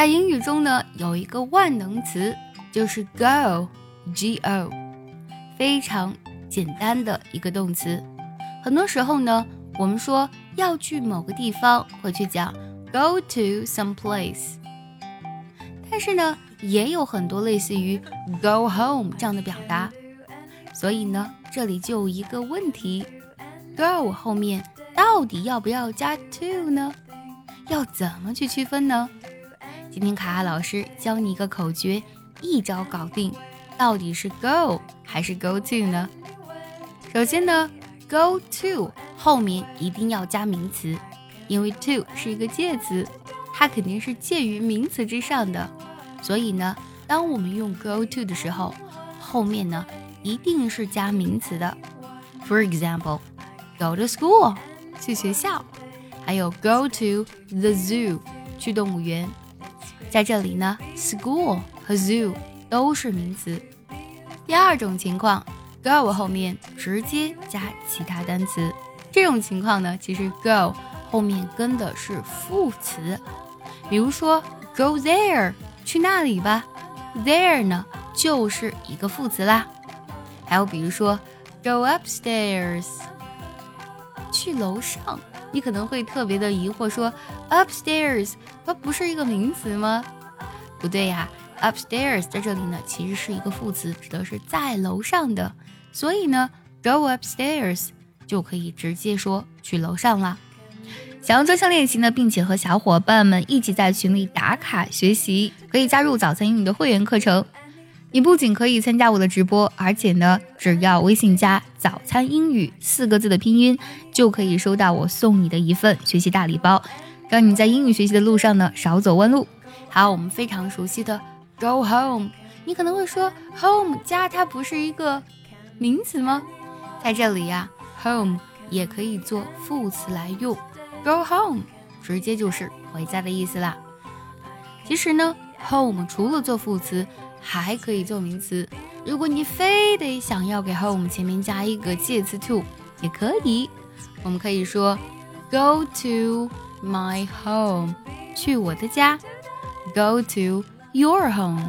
在英语中呢，有一个万能词就是 go，G-O，非常简单的一个动词。很多时候呢，我们说要去某个地方，会去讲 go to some place。但是呢，也有很多类似于 go home 这样的表达。所以呢，这里就有一个问题：go 后面到底要不要加 to 呢？要怎么去区分呢？今天卡卡老师教你一个口诀，一招搞定。到底是 go 还是 go to 呢？首先呢，go to 后面一定要加名词，因为 to 是一个介词，它肯定是介于名词之上的。所以呢，当我们用 go to 的时候，后面呢一定是加名词的。For example，go to school 去学校，还有 go to the zoo 去动物园。在这里呢，school 和 zoo 都是名词。第二种情况，go 后面直接加其他单词。这种情况呢，其实 go 后面跟的是副词。比如说，go there 去那里吧，there 呢就是一个副词啦。还有比如说，go upstairs 去楼上。你可能会特别的疑惑，说 upstairs 它不是一个名词吗？不对呀，upstairs 在这里呢其实是一个副词，指的是在楼上的。所以呢，go upstairs 就可以直接说去楼上了。想要专项练习呢，并且和小伙伴们一起在群里打卡学习，可以加入早餐英语的会员课程。你不仅可以参加我的直播，而且呢，只要微信加“早餐英语”四个字的拼音，就可以收到我送你的一份学习大礼包，让你在英语学习的路上呢少走弯路。好，我们非常熟悉的 “go home”，你可能会说 “home” 家它不是一个名词吗？在这里呀，“home” 也可以做副词来用，“go home” 直接就是回家的意思啦。其实呢，“home” 除了做副词。还可以做名词。如果你非得想要给 home 前面加一个介词 to，也可以。我们可以说 go to my home，去我的家。go to your home，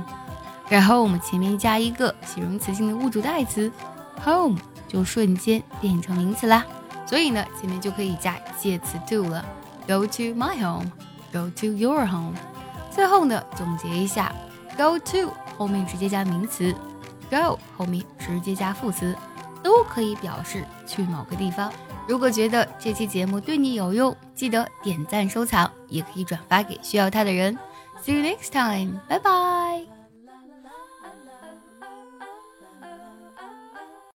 然后我们前面加一个形容词性的物主代词 home，就瞬间变成名词啦。所以呢，前面就可以加介词 to 了。go to my home，go to your home。最后呢，总结一下，go to。后面直接加名词，go 后面直接加副词，都可以表示去某个地方。如果觉得这期节目对你有用，记得点赞收藏，也可以转发给需要它的人。See you next time，拜拜。